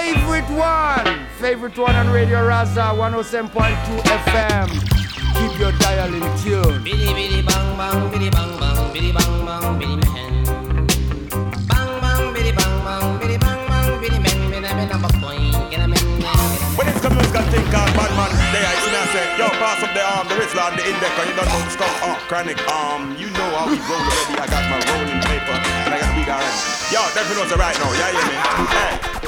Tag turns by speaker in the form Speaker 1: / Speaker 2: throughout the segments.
Speaker 1: Favorite one. Favorite one on Radio Raza 107.2 FM. Keep your dial in tune.
Speaker 2: Biddy biddy bang bang, biddy bang bang, biddy bang bang, biddy man. Bang bang, biddy bang bang, biddy bang bang, biddy man. Biddy man, I'm a point. Get a.
Speaker 3: When it's coming, it's got thing called bad man. They are in say, yo, pass up the arm, the wrist lad, the index, and you don't know the stuff. Oh, chronic arm. You know how we roll already. I got my rolling paper, and I got big iron. Yo, definitely knows it right now. Yeah, yeah, man. Hey.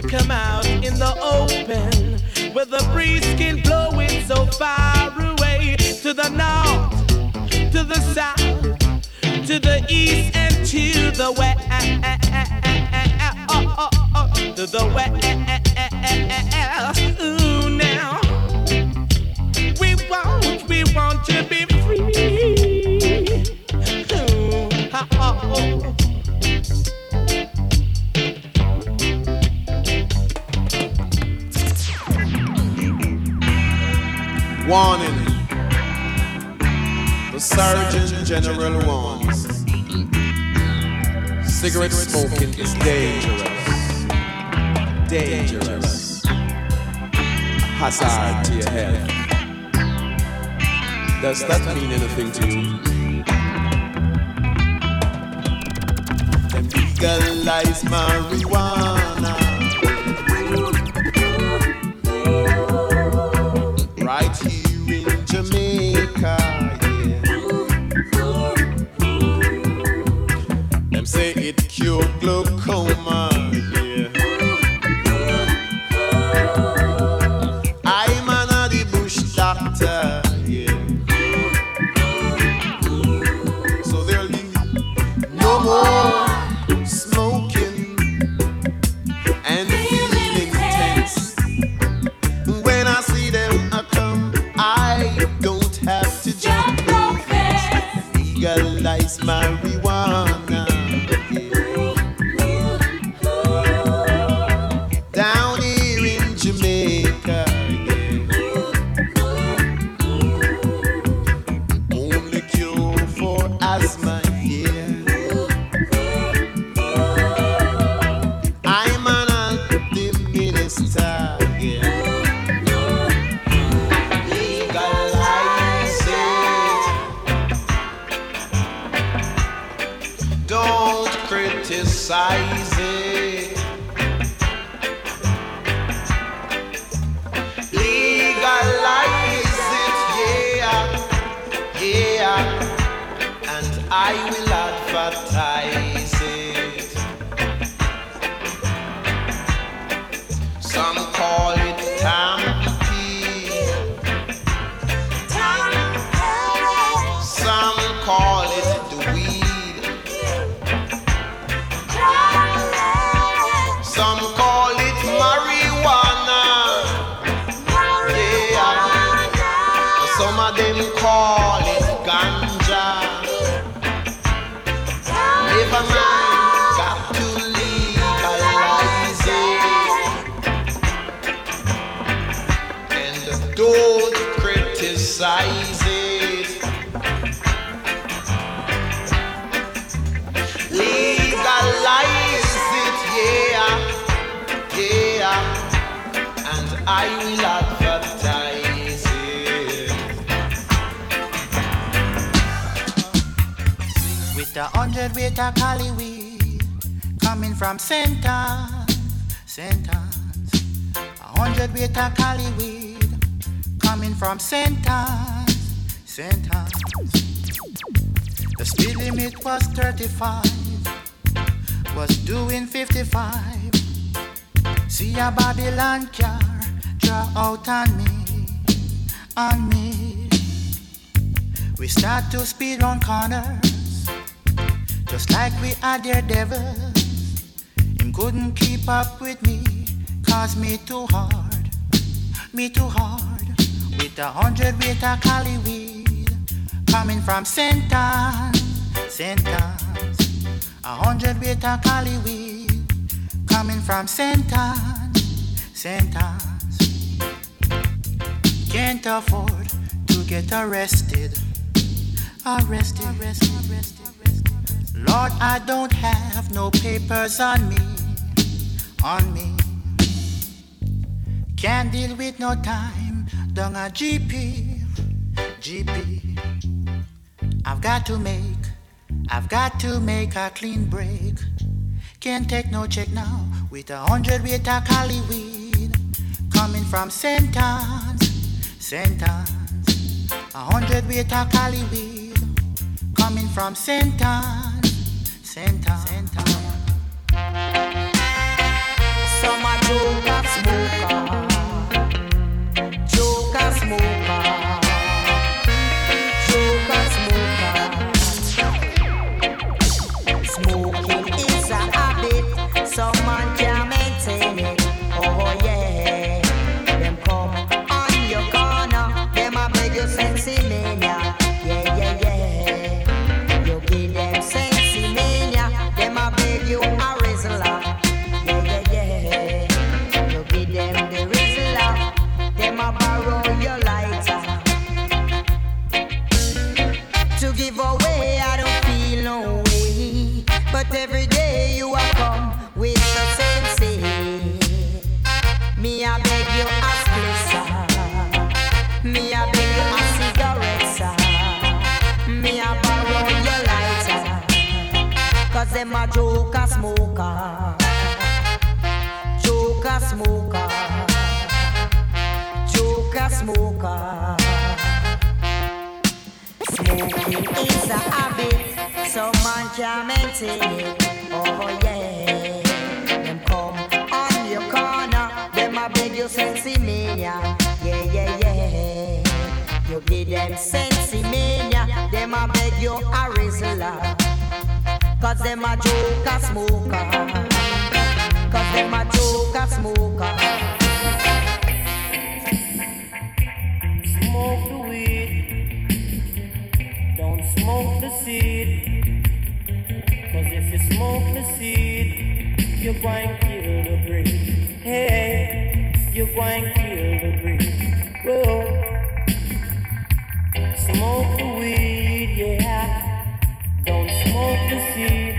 Speaker 2: To
Speaker 4: come out in the open where the breeze can blow it so far away to the north, to the south, to the east, and to the west. To the west. Ooh, now we want, we want to be.
Speaker 5: warning. The Surgeon General warns. Cigarette smoking is dangerous. Dangerous. Hazard to your health. Does that mean anything to you? Legalize marijuana.
Speaker 6: car. criticizing. Center Caliway, coming from Center, Centers. A hundred beta Caliweed, coming from Centers, Centers. The speed limit was 35, was doing 55. See a Babylon car draw out on me, on me. We start to speed on corners. Just like we are daredevils, him
Speaker 7: couldn't keep up with me, cause me too hard, me too hard. With a hundred weight of cali weed, coming from Sentence, Sentence. A hundred weight of cali weed, coming from Sentence, Sentence. Can't afford to get arrested, arrested, arrested, arrested. Lord, I don't have no papers on me, on me. Can't deal with no time, down a GP, GP. I've got to make, I've got to make a clean break. Can't take no check now with a hundred weight of cali weed coming from St. Anne's, St. Anne's. A hundred weight of cali weed coming from St. Anne's. Santa, Santa.
Speaker 2: Summer joker smoker, can't maintain it. Oh yeah, them come on your corner, them a beg you sensei mania. Yeah yeah yeah, you give them sensei mania, them a beg you a Rizla. Cause them a joker smoker, cause them a joker smoker.
Speaker 8: Smoke the weed, don't smoke the seed. You smoke the seed, you're going to kill the breed. Hey, you're going to kill the breed. Whoa. Smoke the weed, yeah. Don't smoke the seed.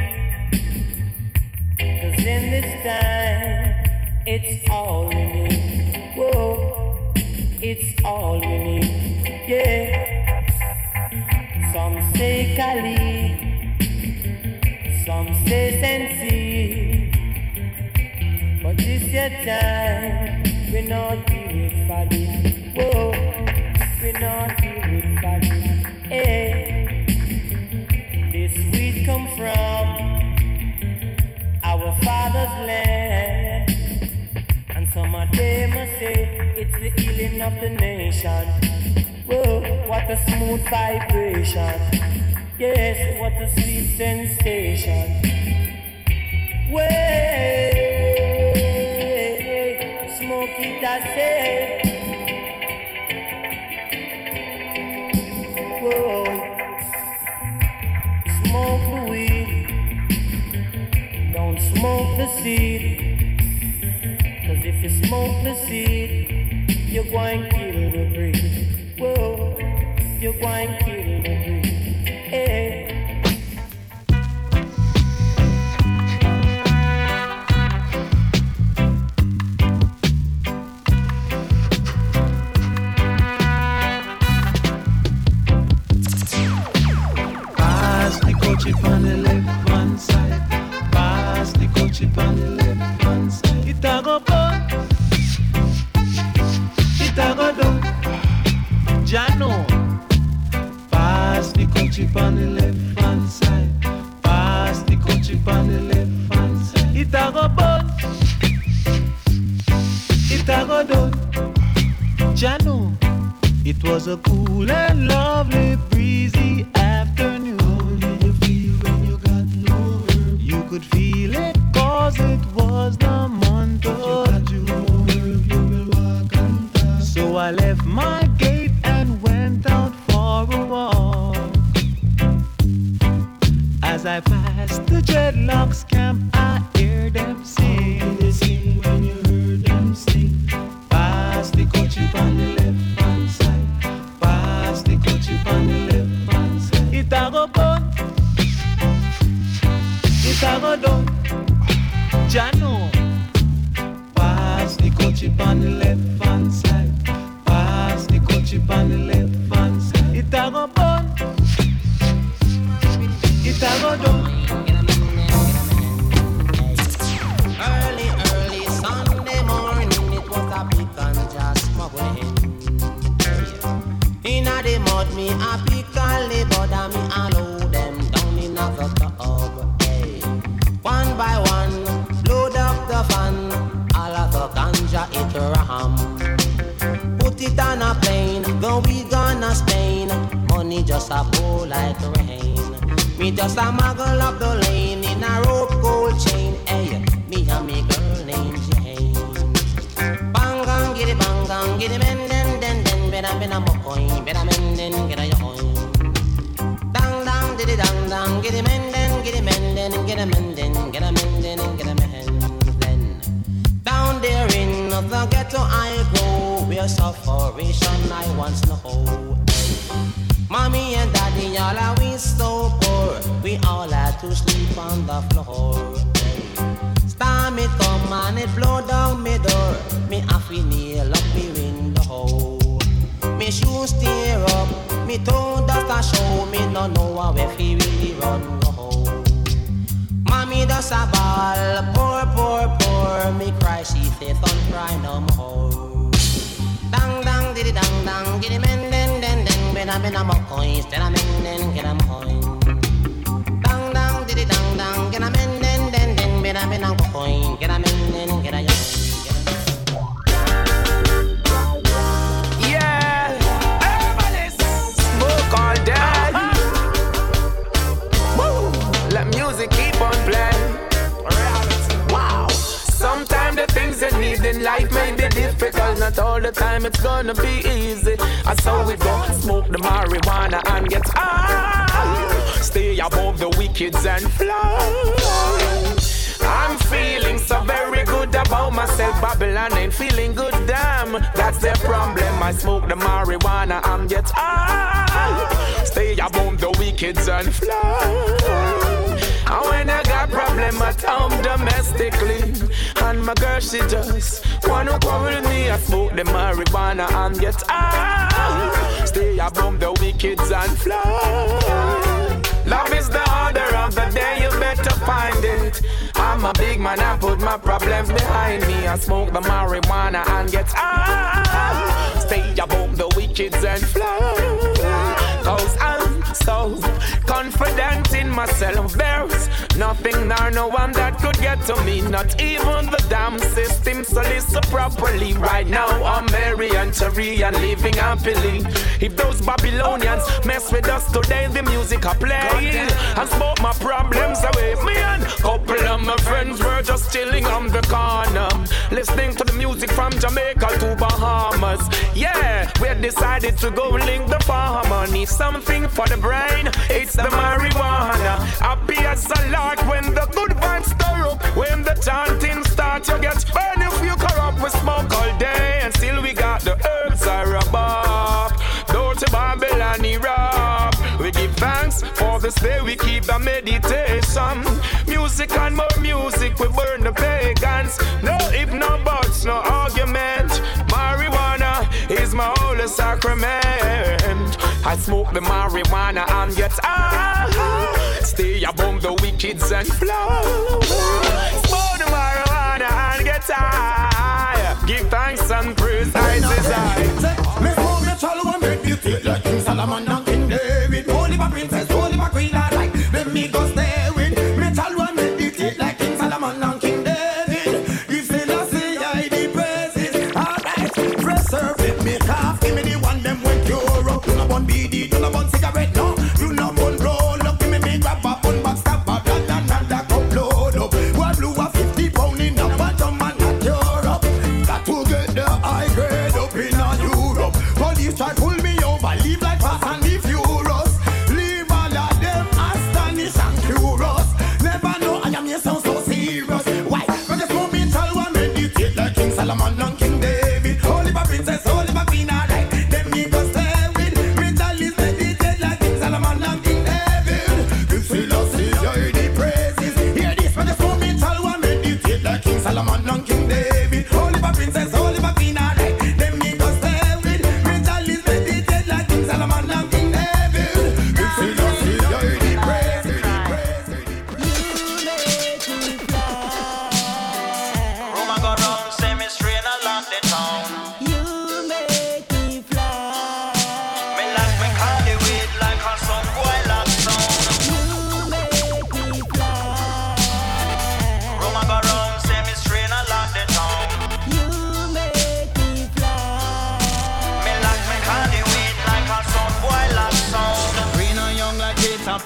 Speaker 8: Cause in this time, it's all we need. Whoa. It's all we need, yeah. Some say Kali, some say Sensi, but this your time, we not deal with folly. Whoa, we not deal with folly. Hey, eh, this weed come from our father's land. And some of them say it's the healing of the nation. Whoa, what a smooth vibration. Yes, what a sweet sensation. Way, smoke it, I say. Whoa, smoke the weed. Don't smoke the seed. Cause if you smoke the seed, you're going to kill the breed. Whoa, you're going to the
Speaker 9: on the left hand side. Pass the coachy on the left hand side. It a go. It a go down. Jano. It was a cool and lovely it
Speaker 10: blow down me door, me have to nail up me window. Me shoes tear up, me toe dust a show, me no know where fi really run go. Mommy does a ball, poor, poor, poor. Me cry, she say, don't cry no more. Dang, dang, diddy, dang, dang, giddy, men, den, den, den, ben, a, ben, a, mo, coins, den, a, men, den, get a, coin. Dang, dang, diddy, dang, dang, get a, men, den, den, den, ben, a, ben, a, coin, get
Speaker 11: difficult. Not all the time it's gonna be easy. And so we go smoke the marijuana and get high. Stay above the wickeds and fly. I'm feeling so very good about myself. Babylon ain't feeling good, damn. That's the problem. I smoke the marijuana and get high. Stay above the wickeds and fly. And when I got problem at home domestically, and my girl she just wanna quarrel me, I smoke the marijuana and get high. Stay above the wickeds and fly. Love is the order of the day, you better find it. I'm a big man, I put my problems behind me. I smoke the marijuana and get high. Stay above the wickeds and fly. Cause I'm so confident in myself. There's nothing nor no one that could get to me. Not even the damn system. So listen properly. Right now I'm merry and cheery and living happily. If those Babylonians mess with us today, the music I play and smoke my problems away. Me and couple of my friends were just chilling on the corner, listening to the music from Jamaica to Bahamas. Yeah, we decided to go link the. Need something for the brain. It's the marijuana. Happy as a lark when the good vibes stir up. When the chanting starts, you get burned if you corrupt. We smoke all day and still we got the herbs are above. Don't Babylon Iraq. We give thanks for this day. We keep the meditation. Music and more music. We burn the pagans. No if no buts, no argument. Sacrament. I smoke the marijuana and get high. Stay above the wicked and flow.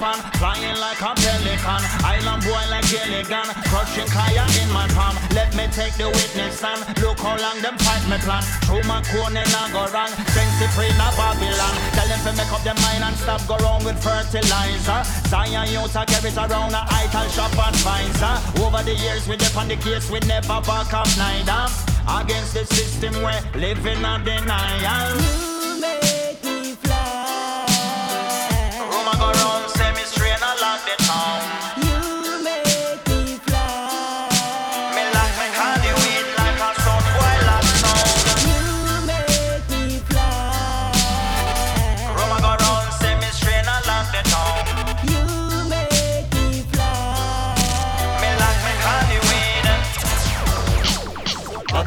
Speaker 9: Pan, flying like a pelican. Island boy like Gilligan, crushing kaya in my palm. Let me take the witness stand. Look how long them fight me plan. Through my corner and go wrong. To free na Babylon. Tell them to make up their mind and stop go wrong with fertilizer. Zion youth a carry it around a ital shop Pfizer. Over the years we on the case, we never back up neither. Against the system we're living a denial.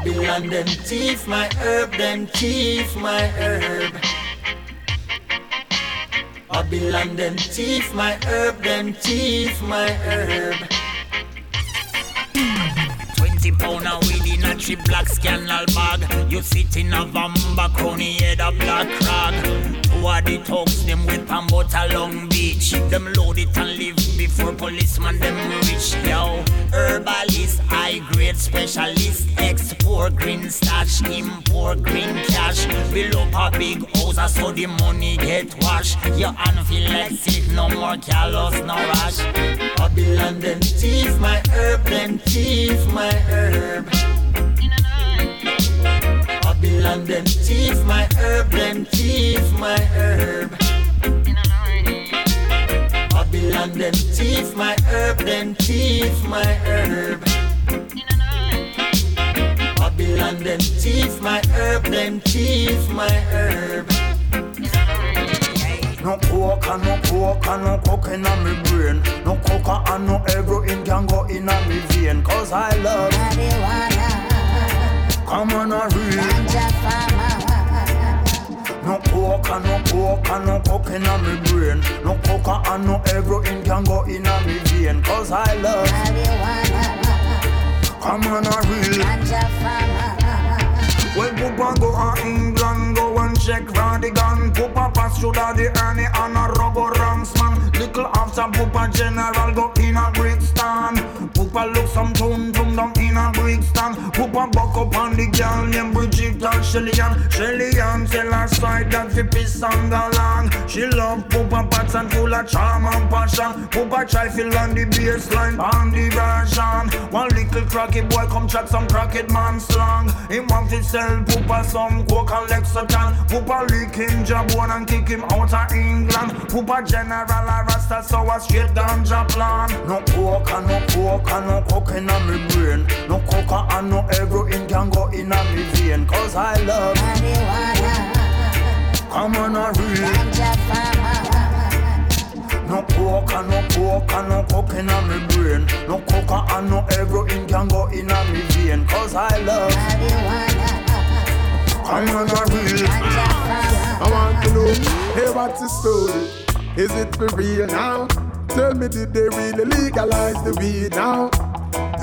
Speaker 9: Babylon them thief my herb, them thief my herb. Babylon them thief my herb, them thief my herb.
Speaker 12: Twenty pound of a three black scandal bag. You sit in a vamba crony head a black rag. Who are the thugs them with a Long Beach? Them load it and leave before policeman them reach. Yo, herbalist, high grade specialist, export green stash, import green cash. Build up a big house uh, so the money get washed. Your hand feel like sick, no more callous, no rush.
Speaker 9: Babylon them thief my herb, them thief my herb. Babylon them thief my herb, them thief my herb. Babylon them thief my herb, them thief my herb. Babylon them thief my herb, them thief my herb.
Speaker 13: No coke and no coke and no coke in me brain. No coca and no heroin can go in me vein. Cause I love Come on a real No coke and no coke and no coke in me brain. No coca and no heroin can go in me vein. Cause I love Come on a real well, Poopa go to England, go and check gun. Poopa pass through the Ernie and a rubber ranks man. Little after Poopa General go in a Brixton. Poopa look some tune tum down in a Brixton. Poopa buck up on the girl named Bridget and Shelly-Ann. Shelly-Ann tell her side that fi piss and along. She love Poopa pats and full of charm and passion. Poopa try fi on the baseline on the version. One little cracky boy come chat some cracked man slang. Him want fi sell Poopa some coke and Lexington. Poopa lick him jabone and kick him out of England. Poopa general rasta so a straight ganja plan. No and no and no coke in me brain. No coca and no heroin can go in me vein. Cause I love marijuana. Come on a real No and no and no coke in me brain. No coca and no heroin can go in me vein. Cause I love marijuana. Come on a real
Speaker 14: I want to know, hey, what's the story? Is it for real now? Tell me, did they really legalize the weed now?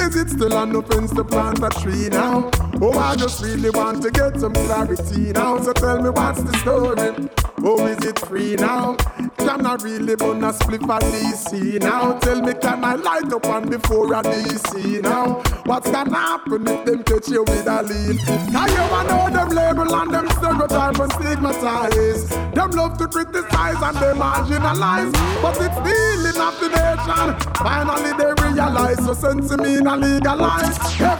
Speaker 14: Is it still an offense to plant a tree now? Oh, I just really want to get some clarity now. So tell me what's the story? Oh, is it free now? Can I really burn a split for DC now? Tell me, can I light up on before a DC now? What's gonna happen if them catch you with a lead? Now you wanna know them label and them stereotype and stigmatize. Them love to criticize and they marginalize. But it's dealing of the nation. Finally they realize so sense me not legalize. Hey,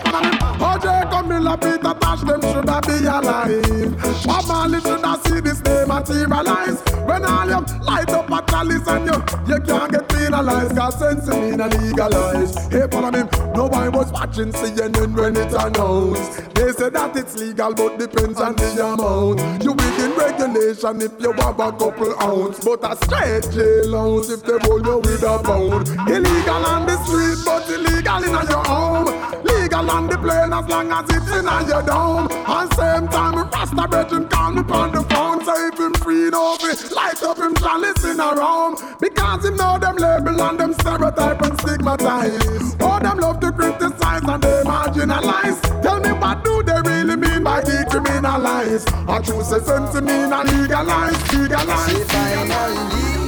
Speaker 14: OJ Camilla Peter Tosh them shoulda be alive. Bob Marley shoulda see this day materialize. When all you light up a chalice and you you can't get penalized. Cause sense me not legalize. Hey, follow me. Nobody was watching CNN when it announced. They say that it's legal but depends on the amount. You within regulation if you have a couple ounce, but a straight jail ounce if they roll you with a pound. Illegal on the street but illegal in your home. Legal on the plane as long as it's in your dome. And same time, Rasta Brethren call me on the phone, say if him free no fi light up him chalice in a room. Because him know them label and them stereotype and stigmatize. Oh, them love to criticize and they marginalize. Tell me what do they really mean by decriminalize? I choose a sense to mean and legalize, legalize.
Speaker 15: Say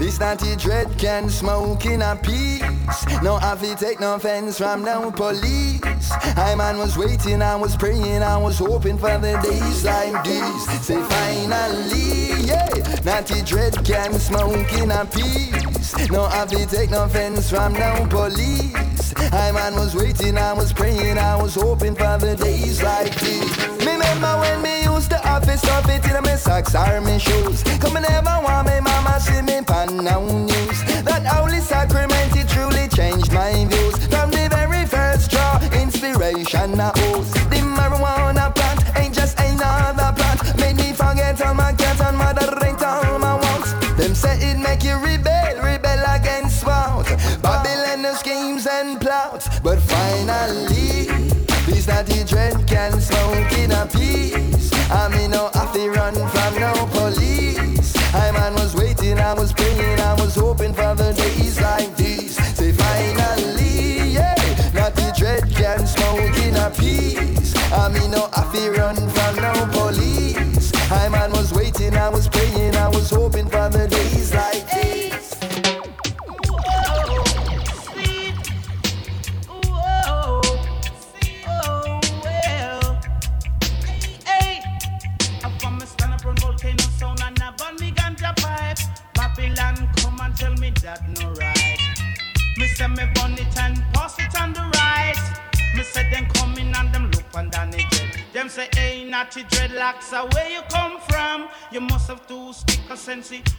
Speaker 15: This naughty dread can smoke in a peace. No have to take no offense from no police. I man was waiting, I was praying, I was hoping for the days like these. Say finally, yeah. Naughty dread can smoke in a peace. No have to take no offense from no police. I man was waiting, I was praying, I was hoping for the days like these. Remember when me used to have it stuff it in my socks or my shoes. Come and never want me mama see me pan now news. That holy sacrament it truly changed my views. From the very first draw, inspiration I owes. The marijuana plant ain't just another plant. Made me forget all my cats and moderate all my wants. Them say it make you rebel, rebel against what? Babylon the schemes and plots. But finally, this naughty dread can smoke in a peace. I mean, no to run from no police. I was waiting, I was praying, I was hoping for the days like these. Say finally, yeah, naughty dread can smoke in a peace. I mean, no have to run from no police. I man was waiting, I was praying, I was hoping for the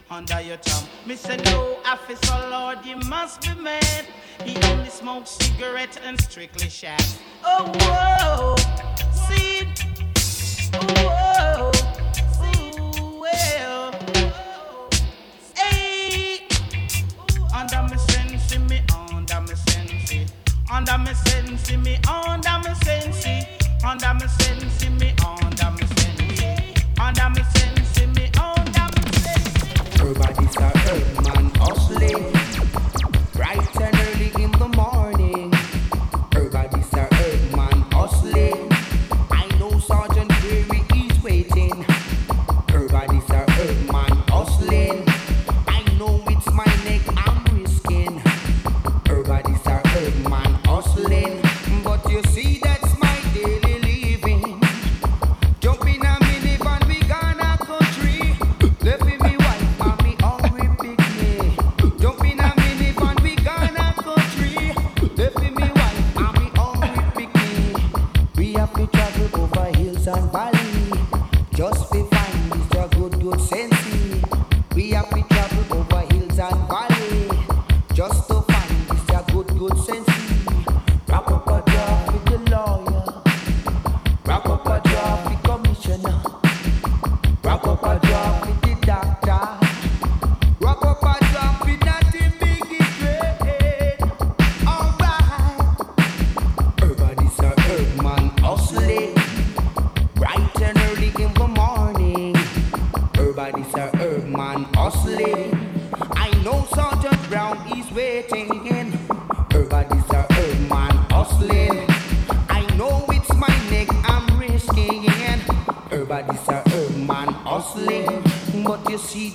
Speaker 4: under your tongue. Me say, no, officer, Lord, you must be mad. He only smokes cigarette and strictly shag. Oh, whoa, see, whoa, under under under me sense, me under me sense, under me sense, me under me sense, under me sense,
Speaker 16: Everybody's a herb man. Hustling, bright eh?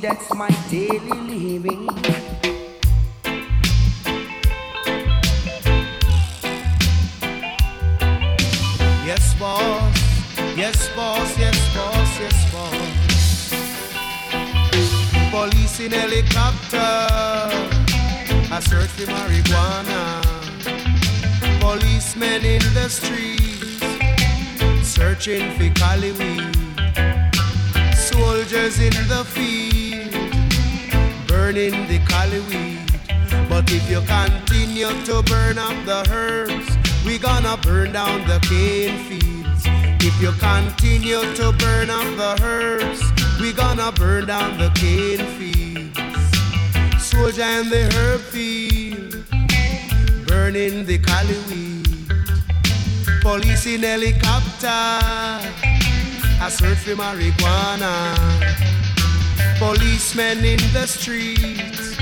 Speaker 16: That's my daily
Speaker 6: down the cane fields. Soldier in the herb field, burning the cali weed. Police in helicopter, I search for marijuana. Policemen in the streets,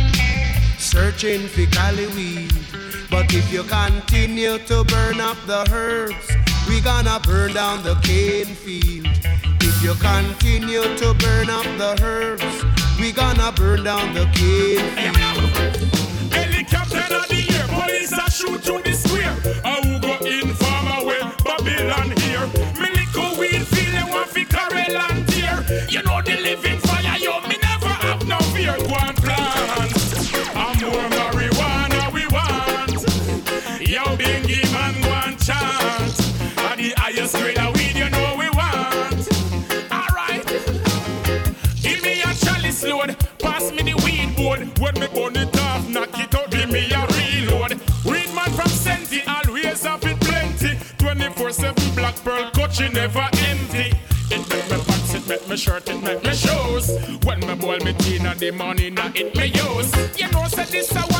Speaker 6: searching for cali weed. But if you continue to burn up the herbs, we gonna burn down the cane field. You continue to burn up the herbs, we gonna burn down the cane
Speaker 17: coachy never empty. It make me pants, it make me shirt, it make me shoes. When me boil me tea in the morning, now it me use. You know, say this I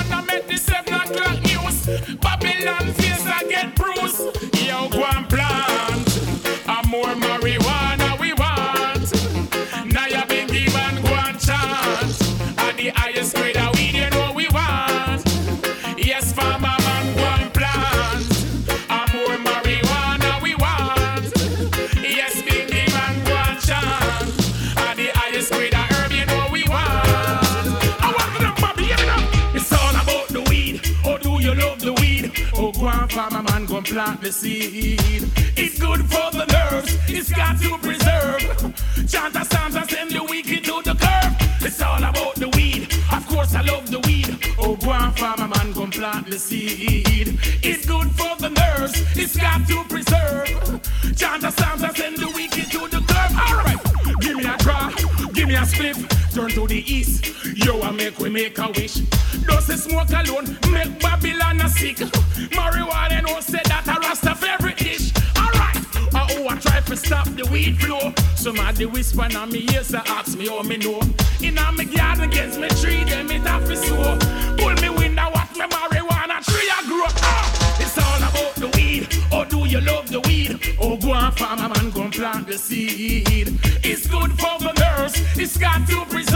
Speaker 17: the seed. It's good for the nerves. It's got to preserve. Chant a psalms and send the wicked to the curb. It's all about the weed. Of course, I love the weed. Oh, go and farmer man, and plant the seed. It's good for the nerves. It's got to preserve. Chant a psalms and send the wicked to the curb. All right, give me a draw, give me a spliff. Turn to the east. Yo, I make we make a wish. Does the smoke alone make Babylon a sick? Marijuana no say that a rasta favorite dish. Alright, uh, oh, I try to stop the weed flow. Somebody whisper on me ears, so ask me how me know. In a me garden against me tree, them it have to sow. Pull me window, watch me marijuana tree I grow. Ah, it's all about the weed. Oh, do you love the weed? Oh, go and farmer man, go plant the seed. It's good for the nerves. It's got to preserve.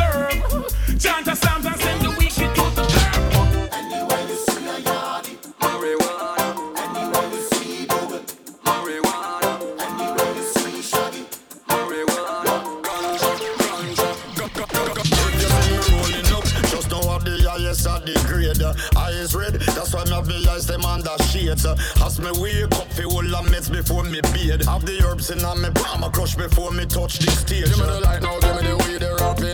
Speaker 18: Before me bathe. Have the herbs in me palm, crush before me touch the stage. Give me the light now, give me the weed, the wrapping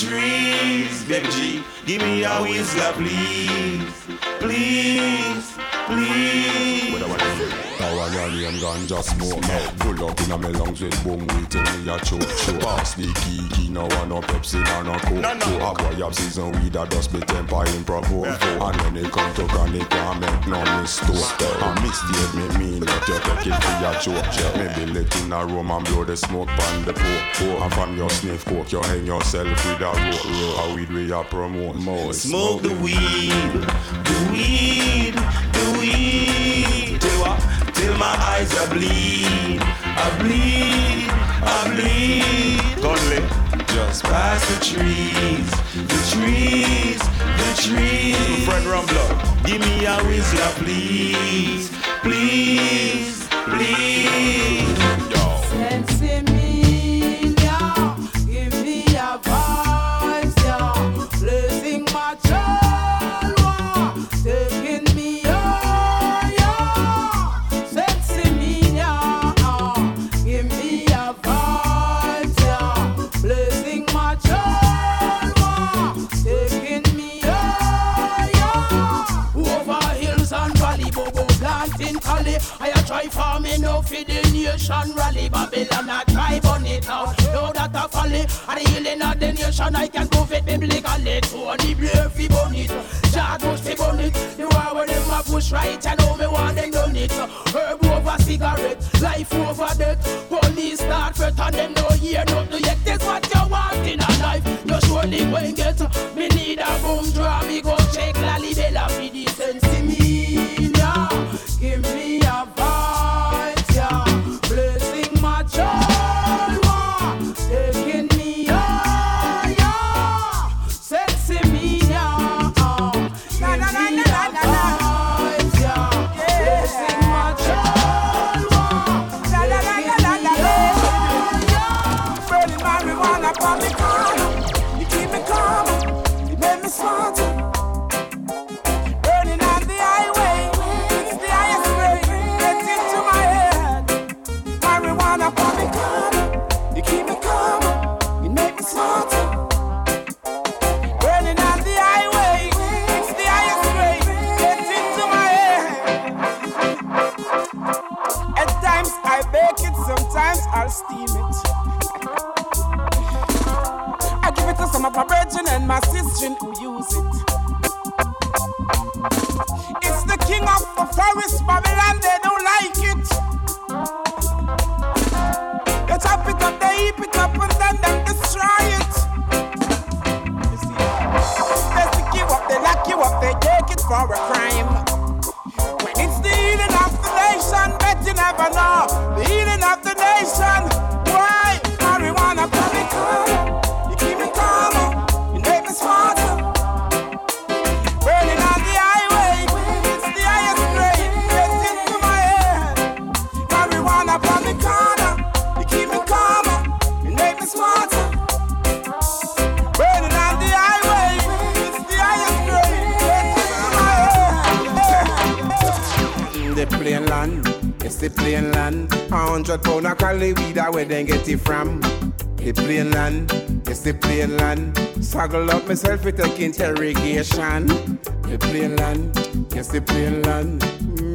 Speaker 3: trees,
Speaker 19: a choke choke Pass the key, key no one no Pepsi nor no Coke. No, no. A boy have season weed that just be temper him provoke yeah. And when it come to chronic can't make no mistake. A mistake me mean that you take it for your choke yeah. Maybe let in a room and blow the smoke pan the poke And from your sniff coke you hang yourself with a rope. A weed we a promote more
Speaker 3: Smoke the weed, the weed, the weed. Till my eyes are bleed, I bleed, I bleed. Only just past the trees, the trees, the trees. My friend Rumbler, give me a whistler, please, please,
Speaker 20: I a try me no for the nation. Rally Babylon I try burn it out Know that I folly. And the healing of the nation I can prove it. Biblically Tony Blair fi burn it. Bush fi burn it. The war where them a push right I know me want them done it. Herb over cigarette Life over death. Police start threat and them no hear nothing yet. That's what you want in a life? You surely going get. Me need a boom drum Me go check Lalibela fi the
Speaker 21: the
Speaker 4: plain land. A hundred pound of Cali weed, where they get it from. The plain land, it's the plain land. Saggle up myself with a interrogation. The plain land, it's the plain land.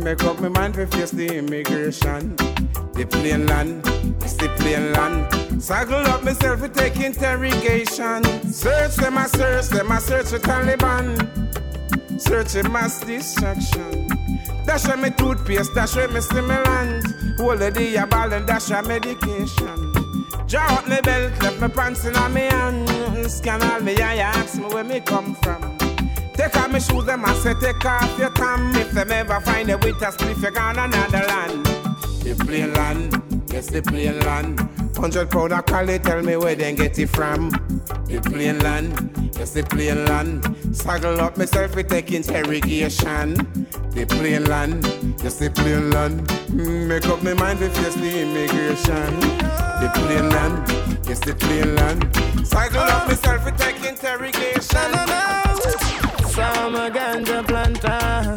Speaker 4: Make up my mind to face the immigration. The plain land, it's the plain land. Saggle up myself to take interrogation. Search them, I search them, I search the Taliban. Search Searching mass distraction. Dash me my toothpaste, dash me stimulant. Hold the day ball and dash a medication. Draw up me belt, left me pants in me hand. Scan all me eye, ask me where me come from. Take off my shoes, them I say take off your tam. If them ever find a with us, if you gone another land. The plain land, yes the plain land. Hundred pound of Cali, tell me where they get it from. The plain land, yes the plain land. Saggle up myself, we take interrogation. The plain land, yes the plain land. Mm, Make up my mind to face the immigration. The plain land, yes the plain land. Saggle up myself, we take interrogation. No, no.
Speaker 22: Some a ganja planter.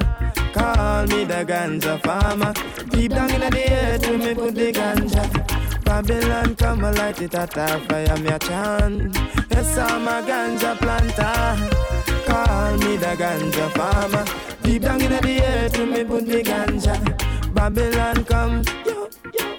Speaker 22: Call me the ganja farmer. Deep down in the earth, we me put the ganja. Babylon come and light it at a fire, me a chant. Yes, I'm a ganja planter. Call me the ganja farmer. Deep down in the earth, me put the ganja. Babylon come, yo, yo.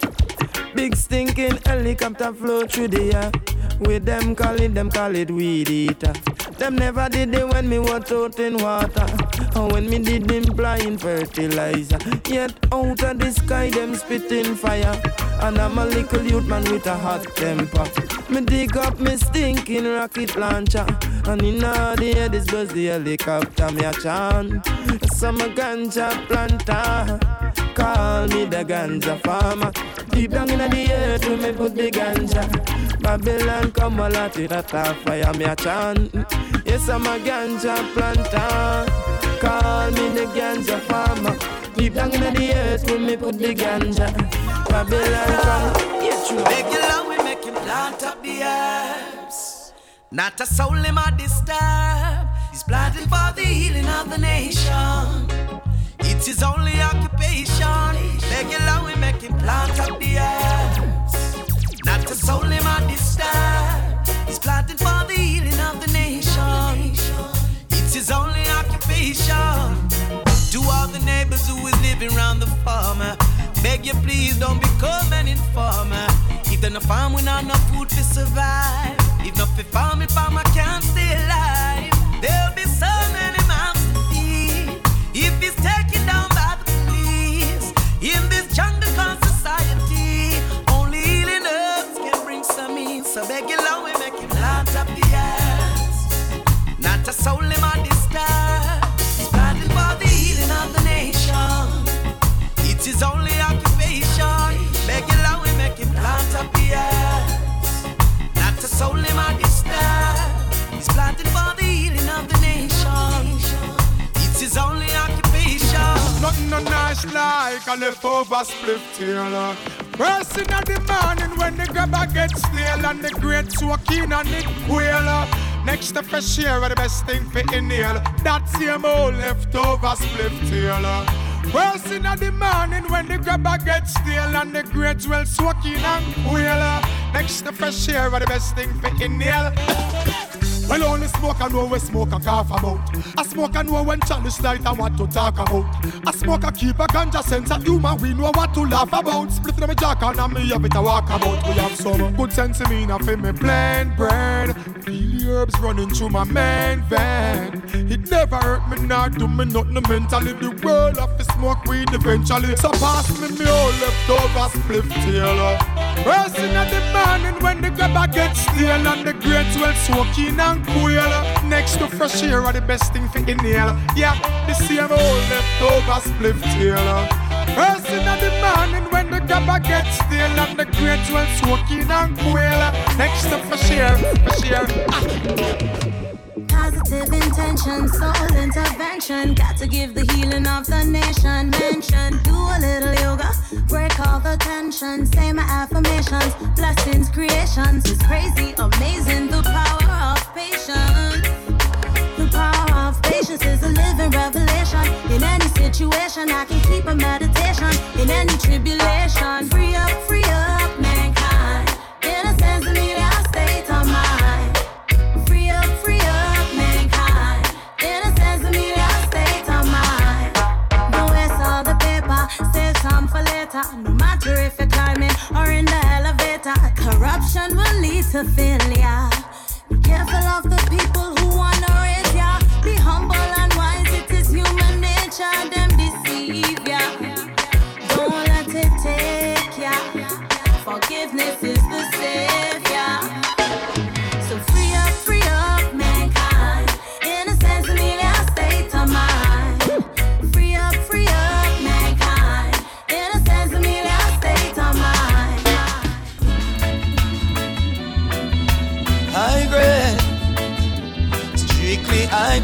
Speaker 22: Big stinking helicopter flow through the air. With them call it, them call it weed eater. Them never did it when me was out in water. Or when me did them blind fertilizer. Yet out of the sky them spitting fire. And I'm a little youth man with a hot temper. Me dig up me stinking rocket launcher. And in all the air this buzz the helicopter me a chant. Some ganja planter. Call me the ganja farmer. Deep down in the earth we me put the ganja. Babylon come a lot it a fire me a chant. Yes I'm a ganja planter. Call me the ganja farmer. Deep down in the earth we me put the ganja. Babylon come. Yeah, true.
Speaker 23: Beg you long we make him plant up the herbs. Not a soul him a disturb. He's planting for the healing of the nation. It's his only occupation. Beg you long we make him plant up the herbs. Not a soul him a disturb. He's planting for the healing of the nation. It's his only occupation. To all the neighbors who is living round the farmer, beg you please don't become an informer. If they no farm, we not enough food to survive. If not for farm, if farmer can't stay alive, leftover split tail. First in the the on the
Speaker 24: morning when the grabber gets stale and the great soaking and it quail. Next to fresh air are the best thing for inhale. That same old leftover split tail. First in the morning when the grabber gets stale and the great well soaking and quail. Next to fresh air are the best thing for inhale. Well, only smoke I know we smoke a cough about. I smoke I know when chalice light and what to talk about. I smoke a keep a ganja sense of humor, we know what to laugh about. Split in my jack and me have it a walk about. We have some good sense in me, for me plain brain. Herbs running through my main vein. It never hurt me, not do me nothing mentally. The world of the smoke weed eventually. So pass me me all leftover split tail. First in the morning when the grabber gets stale and the great well soaking and quail. Next to fresh air are the best thing for inhale. Yeah, the same old leftover split tail. First in the morning the grabber gets stale and the great well soaking and quail. Next to fresh air, fresh air.
Speaker 25: Positive intention, soul intervention. Got to give the healing of the nation. Mention, do a little yoga, break all the tension. Say my affirmations, blessings, creations. It's crazy, amazing, the power of patience. The power of patience is a living revelation. In any situation, I can keep a meditation. In any tribulation, free up, free up, mankind. Innocence in the state of mind. Free up, free up, mankind. Innocence in the state of mind. Don't waste all the paper, save some for later. No matter if you're climbing or in the elevator, corruption will lead to failure. Be careful of the people who ya. Be humble and wise, it is human nature. Them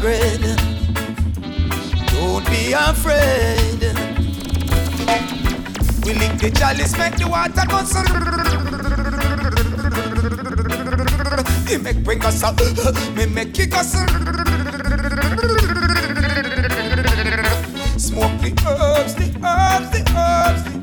Speaker 26: grade. Don't be afraid. We lick the chalice, make the water go so. He make bring us up, me make kick us. Smoke the herbs, the herbs, the herbs.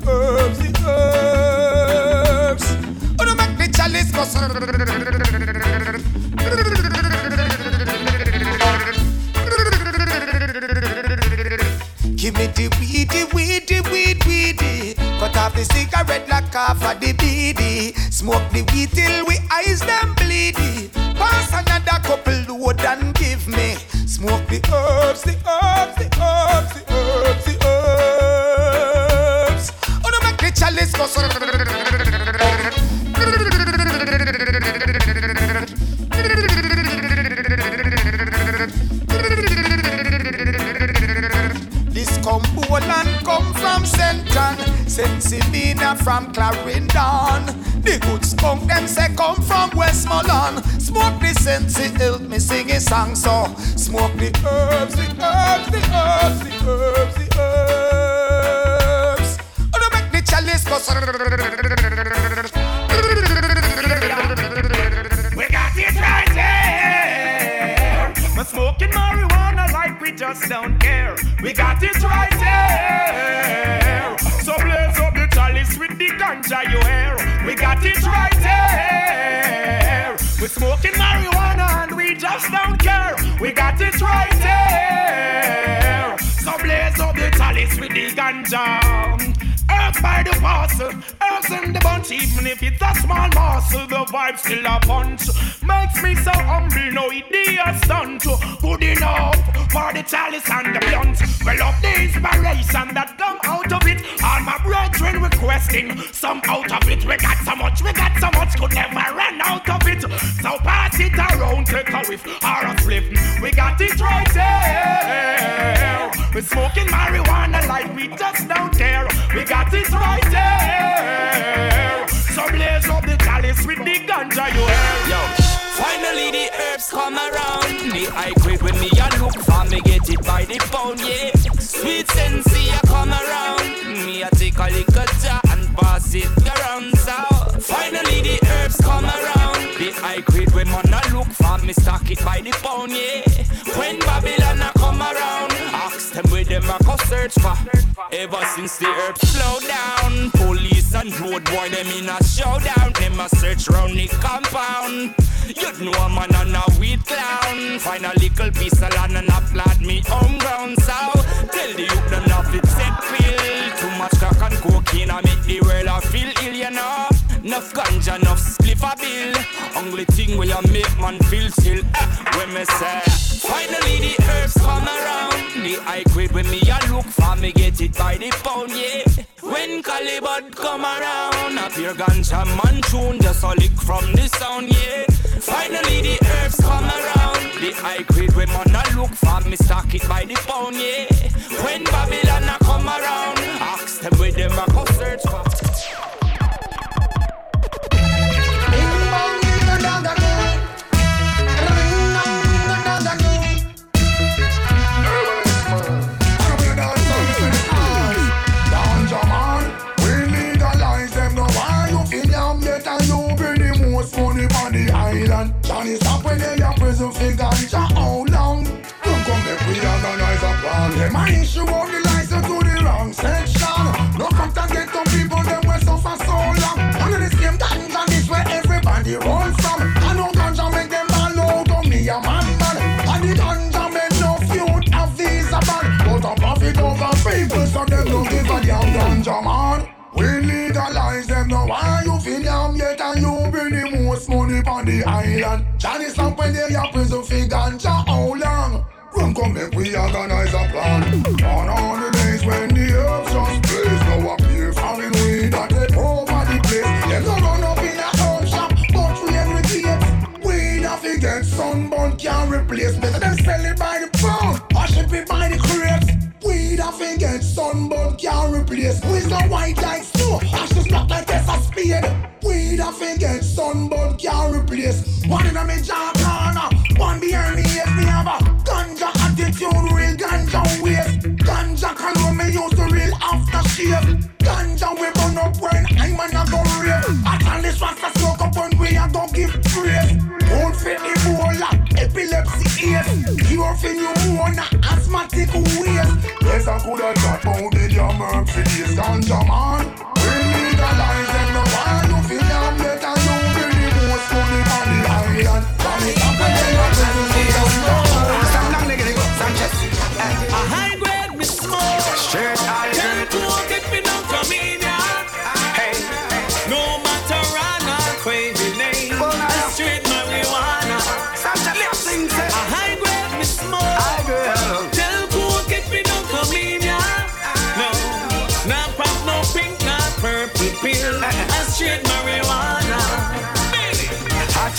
Speaker 20: Small morsel, the vibe still a punch. Makes me so humble, no idea stunt. Good enough for the chalice and the blunt. Well, up the inspiration that come out of it. All my brethren requesting some out of it. We got so much, we got so much, could never run out of it. So pass it around, take a whiff or a flip. We got it right here. We're smoking marijuana like we just don't care. We got it right there. Ganja you hear.
Speaker 11: Yo, finally the herbs come around. The high grade when me a look for me get it by the pound, yeah. Sweet sensei a come around. Me a take a little jar and pass it around. So finally the herbs come around. The high grade when man a look for me stock it by the pound, yeah. When Babylon a a go search for. Ever since the herbs slow down, police and road boy them in a showdown. Them a search round the compound. You'd know a man and a weed clown. Find a little piece of land and a plant me home ground. So tell the youth them not fit set pill. Too much crack and cocaine I make the world a feel ill, you know. Enough ganja, enough spliff a bill. Only thing will I make man feel still. Eh, when me say, finally the herbs come around. The high grade when me a look for me get it by the pound, yeah. When Calibut come around, a pure ganja man tune just a lick from the sound, yeah. Finally the herbs come around. The high grade when man a look for me stock it by the pound, yeah. When Babylon a come around, ask them where them a go search for.
Speaker 21: The license to the wrong section. No get people them suffer so long. Under the same where everybody from. Ganja make them all me a man man. And the ganja no. But a profit over people so them no give a damn ganja man. We legalize them now. Why you you bring the most money on the island? When they are prison for ganja. How long? Run come make we organize a plan. Better them sell it by the pound, or ship it by the crate. Weed have to get sunburn can't replace. We's no white like snow, ashes black like Tessa spade. Weed have to get sunburn can't replace. One in a me this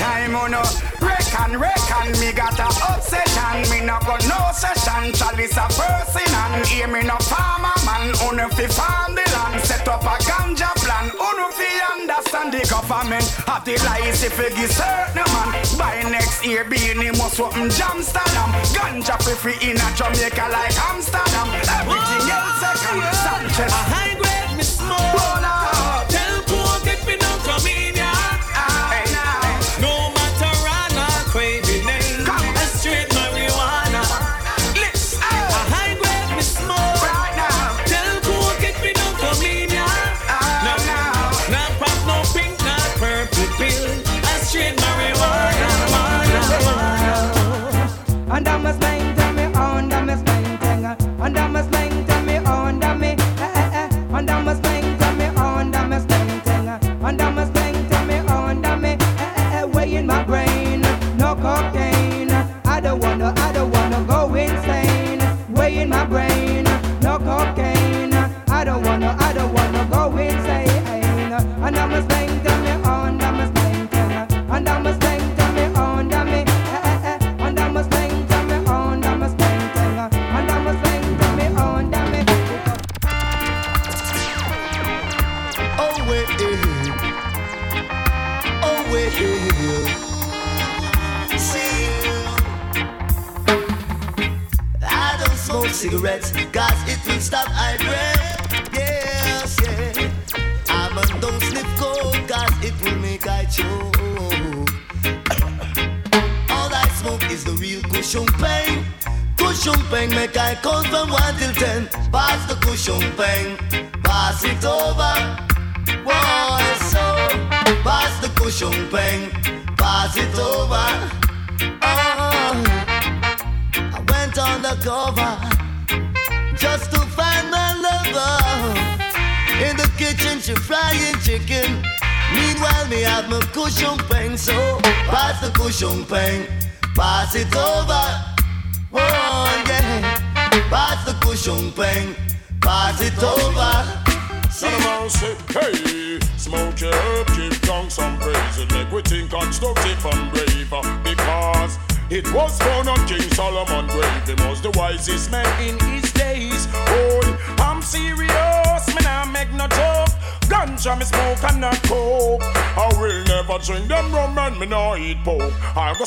Speaker 21: Oh
Speaker 27: no reckon, reckon. Me got a obsession. Me no go no session. Chalice a person and hear me no farmer man. Uno fi farm the land, set up a ganja plan. Uno fi understand the government have the license if you give certain man. By next year, being must open Jamsterdam. Ganja fi free in a Jamaica like Amsterdam. Everything else second. Sanchez.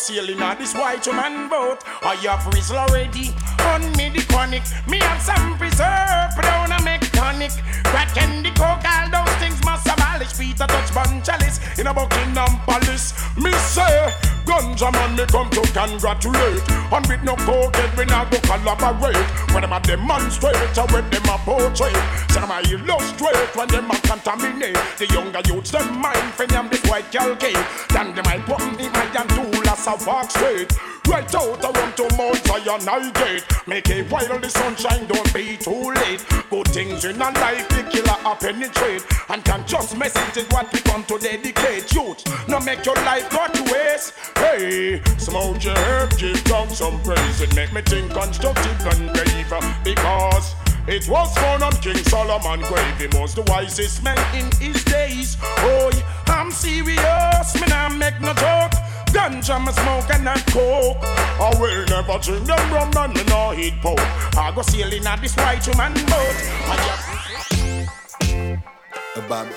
Speaker 28: Sailing on this white woman boat. I have Rizla already on me the chronic. Me have some preserve, put down a mechanic. Crack candy, coke, all those things must abolish. Peter touch bun chalice in a Buckingham Palace. Me say, ganja man, me come to congratulate. And with no cokehead, we not go collaborate. When them a demonstrate, when them a portray. Say them a illustrate when them a contaminate. The younger youths, them mind for them this white calcate. Then them might put in my and two a walk straight. Right out around to Mount Zion I gate. Make it while the sunshine, don't be too late. Good things in a life, the killer a penetrate. And can just message is what we come to dedicate. Youth, no make your life go to waste. Hey, smoke your herb, give down some praise. It make me think constructive and brave. Because it was found on King Solomon grave. He was the wisest man in his days. Oh, I'm serious, me nah make no joke. Ganja me smoke and not coke. I will never drink them rum and no eat pork. I go sailing at this white woman boat. I
Speaker 15: just Bob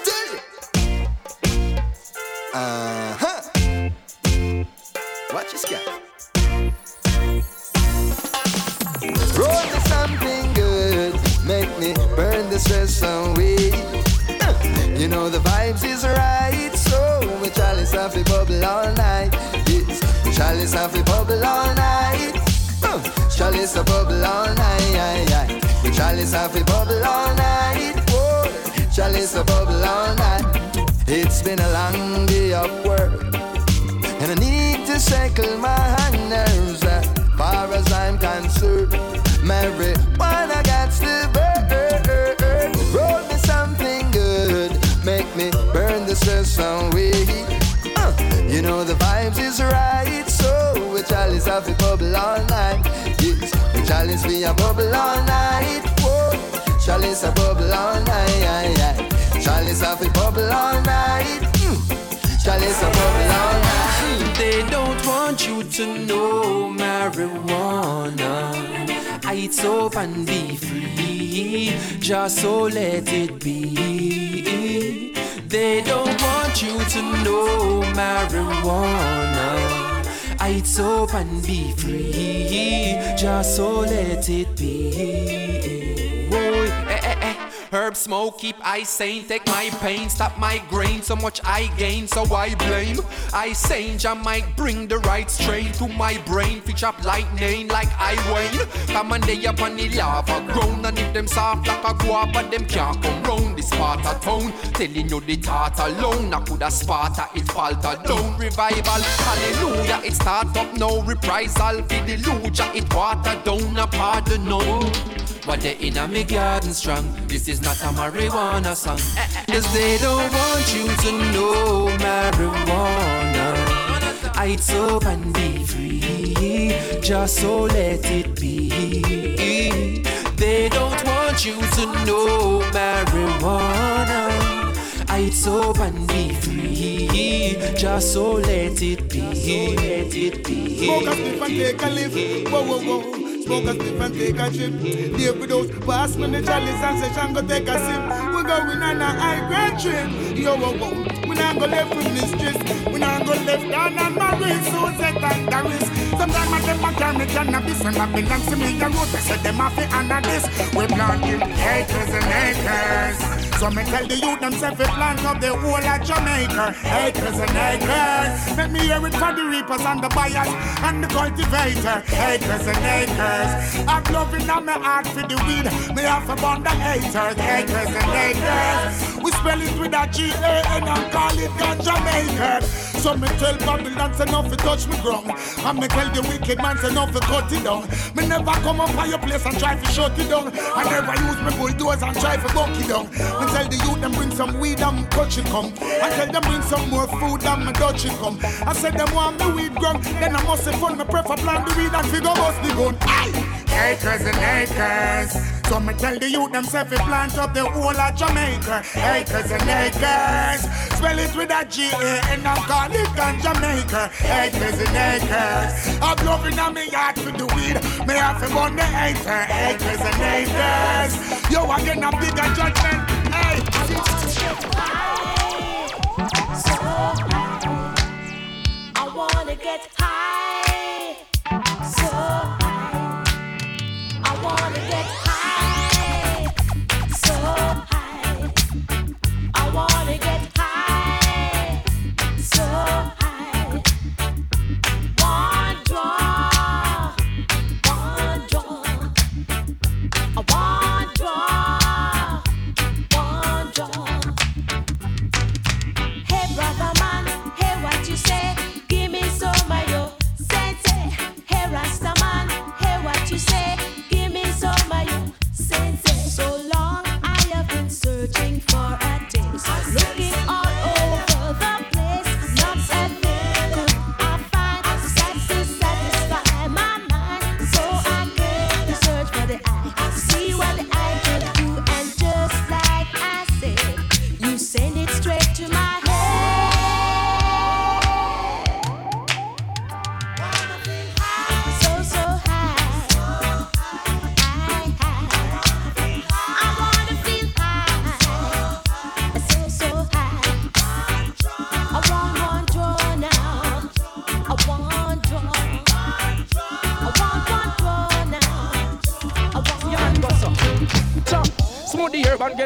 Speaker 15: Uh huh. Watch this guy. Roll me something good, make me burn the stress away. You know the vibes is right, so we chalice have a bubble all night. Yes, chalice have a bubble all night. Uh, chalice a bubble all night. We chalice have a bubble all night. Whoa, chalice a bubble all night. It's been a long day of work, and I need to settle my nerves. As far as I'm concerned, marijuana got to you know the vibes is right, so we chalice have a bubble all night. Yes, we chalice be a bubble all night. Whoa, chalice a bubble all night. Chalice have a bubble all night. Mm. Chalice a bubble all night.
Speaker 9: They don't want you
Speaker 29: to know marijuana. It's up and be free, just so let it be. They don't want you to know marijuana. It's up and be free, just so let it be. Smoke, keep I sane, take my pain, stop my grain. So much I gain, so I blame. I sane, I might bring the right strain to my brain. Fitch up lightning like I wane. Come on, they up on the lava grown. And if them soft like a guava, them can't come round this part of town. Telling you the tart alone, I could have sparta, it falter down. Revival, hallelujah, it start up no reprisal. For the luja, it water down, a pardon no. What they in a me garden strong. This is not a marijuana song. Cause they don't want you to know marijuana. It's up and be free. Just so let it be. They don't want you to know marijuana. It's up and be free. Just so let it be. Let it be.
Speaker 28: Smoke a spliff and take a lift. Whoa, whoa, whoa. Spliff and take a trip. Live with those pass me the chalice and session go take a sip. We going on a high grade trip. Yo, whoa, whoa. We not go left with mistress. We not go left down my wrist. So set and the risk. Sometimes I them a carry me cannabis and that belongs to me. The road they say them have to honor this. We planting acres and acres. So me tell the youth themself to plant up the whole of Jamaica. Acres and acres. Let me hear it for the reapers and the buyers and the cultivator. Acres and acres. I'm loving on my heart for the weed. Me have a bond of haters. Acres and acres. We spell it with a G-A-N and call it ganja maker. So me tell Babylon say enough to touch me ground. And me tell the wicked man say enough to cut it down. Me never come up your place and try to shut it down. I never use me bulldozer and try to buck it down. Me tell the youth them bring some weed and touch it come. I tell them bring some more food and me touch it come. I said them want me weed ground. Then I must say fun me prefer plant the weed and figure bust the gun. Aye! Acres and acres. So me tell the youth themself to plant up the whole of Jamaica. Acres and acres. Spell it with a G-A-N and call it ganja Jamaica. Acres and acres. I'm loving on me yard for the weed. Me have to burn the acre. Acres and acres. Yo, again a bigger judgment. Hey.
Speaker 25: I get high,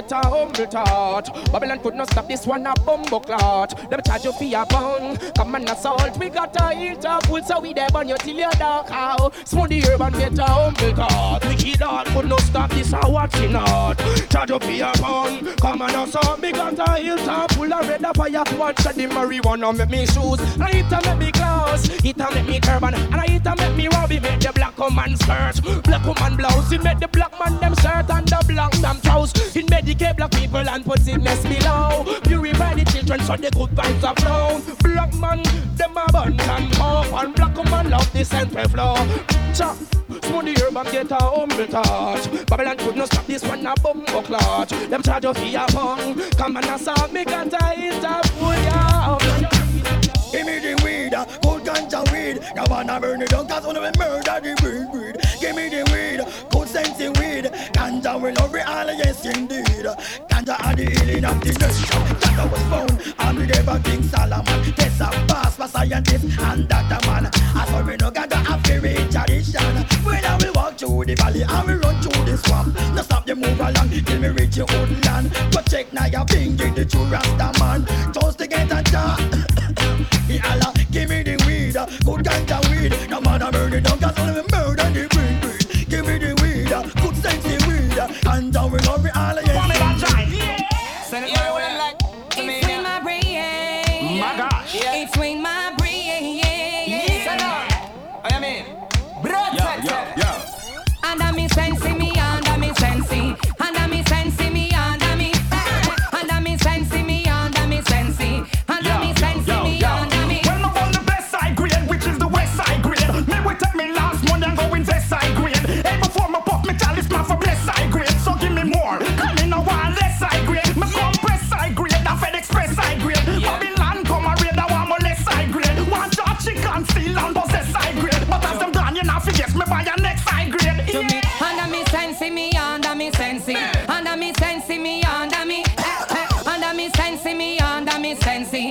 Speaker 25: the
Speaker 20: get a humble thought. Babylon could not stop this one a bumbo clot. Them charge you for your pound. Come and assault. We got a interpol so we there burn you till you're dark out. Smooth the get a humble thought. Wicked heart could not stop this a watching out. Charge you for your pound. Come and assault. We got a interpol a red a fire. Watch the marijuana make me shoes. And it a make me clothes. It a make me turban. And it a make me Robbie make the black woman skirt. Black woman blouse. It make the black man them shirt and the black them trousers. It medicate black people and put sickness below. Purify the children so the good vibes are flow. Black man, them a bun and black woman love the central flow. Chop, smooth the herb and get a humble touch. Babylon could not stop this one a bumbo clutch. Them charge of fear pong. Come and assault me a hit up. Pull ya up.
Speaker 30: Give me the weed, good ganja weed.
Speaker 31: Wanna burn it down cause wanna murder the breed, Ganja will love it all, yes indeed. Ganja are the healing of the nation. Ganja was found on the river King Solomon. Test a pass for scientists and that a man. I saw me no ganja have to read tradition. When I will walk through the valley, I will run through the swamp. No stop you move along till me reach your old land. But check now your finger, the true Rasta man. Toast together, jar. He Allah, give me the weed, good ganja weed. No matter burn it down, cause only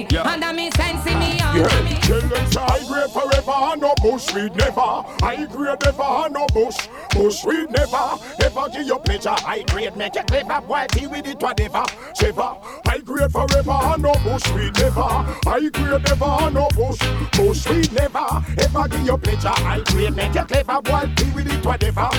Speaker 31: Yeah.
Speaker 32: Under me sensi, me under me.
Speaker 33: Them
Speaker 28: say high grade forever no bush weed never. High grade never no bush, bush weed never. Ever give your pleasure high grade, make it clever, boy, tea with it whatever. Shiver, high grade forever no bush weed never. High grade never no bush, bush weed never. Ever give your pleasure high grade, make it clever, boy, tea with it whatever.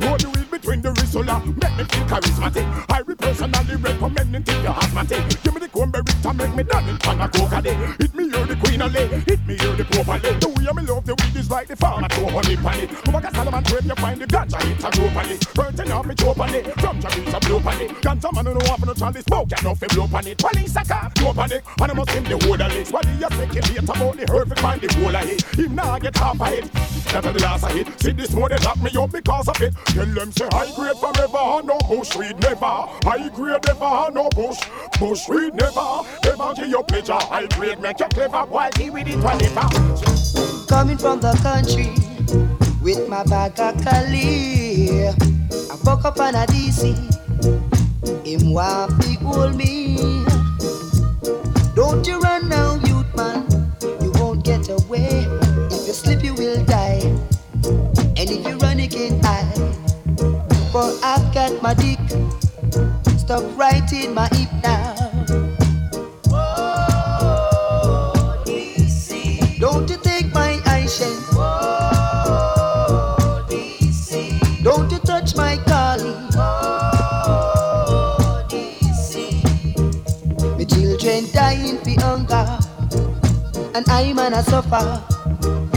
Speaker 28: Roll the wheel between the Rizla, make me feel charismatic. I will personally recommend it if you're asthmatic. Give me the cranberry to make me done it on a coca day. Hit me here the queen of lay, hit me here the properly. The way I love the weed is like the farmer throw honey pan it. Come back Solomon trade, you find the ganja hit a group on it. Burning off me choke on it, from Jamaica a blow on it. Ganja man no for no chalice, smoke and nothing blow on it. Police a car, blow on it, and I must him the whole of it. What he a speculate about the hurt, find the whole of it. Him now get half of it, that a the last of it. See this they lock me up because of it. Tell them say high grade forever, no bush weed never. High grade never, no bush, bush weed never. Ever give your pleasure, high grade make you clever, boy, give with
Speaker 34: Coming from the country with my bag of Cali. I woke up on a DC. Him want to hold me. Don't you run now, youth man. You won't get away. If you slip, you will die. And if you run, can't hide. For I've got my dick stuck right in my hip now. Don't you take my eyeshine. Don't you touch my calling. My children dying for hunger, and I'm gonna suffer.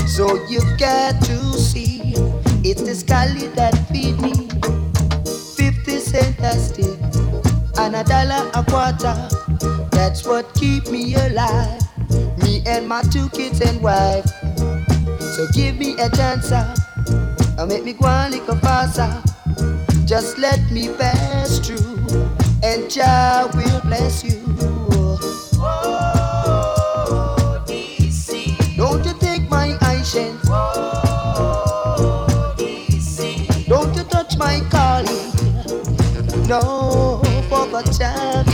Speaker 34: So you've got to see, it's the scully that feed me. Fifty cent a stick, and a dollar a quarter. That's what keep me alive. Me and my two kids and wife. So give me a chance, uh, and make me go on little faster. Just let me pass through, and Jah will bless you. Don't you take my eyeshine. Don't you touch my calling. No, for the time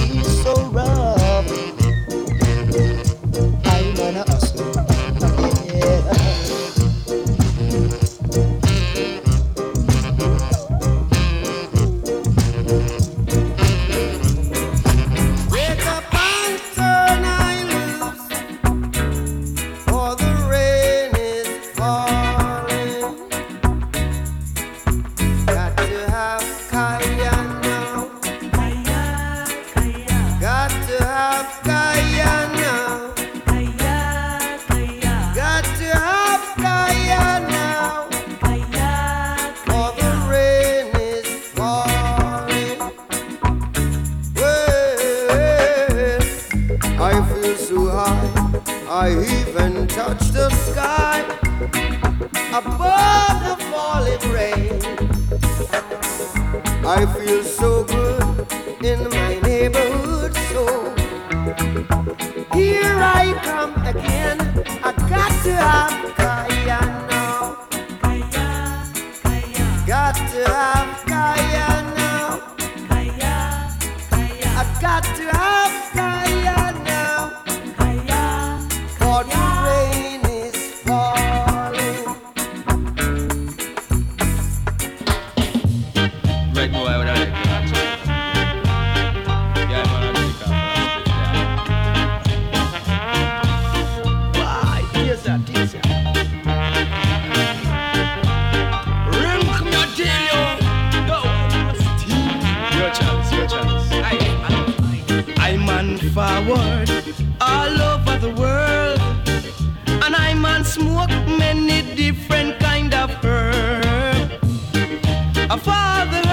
Speaker 35: a
Speaker 22: father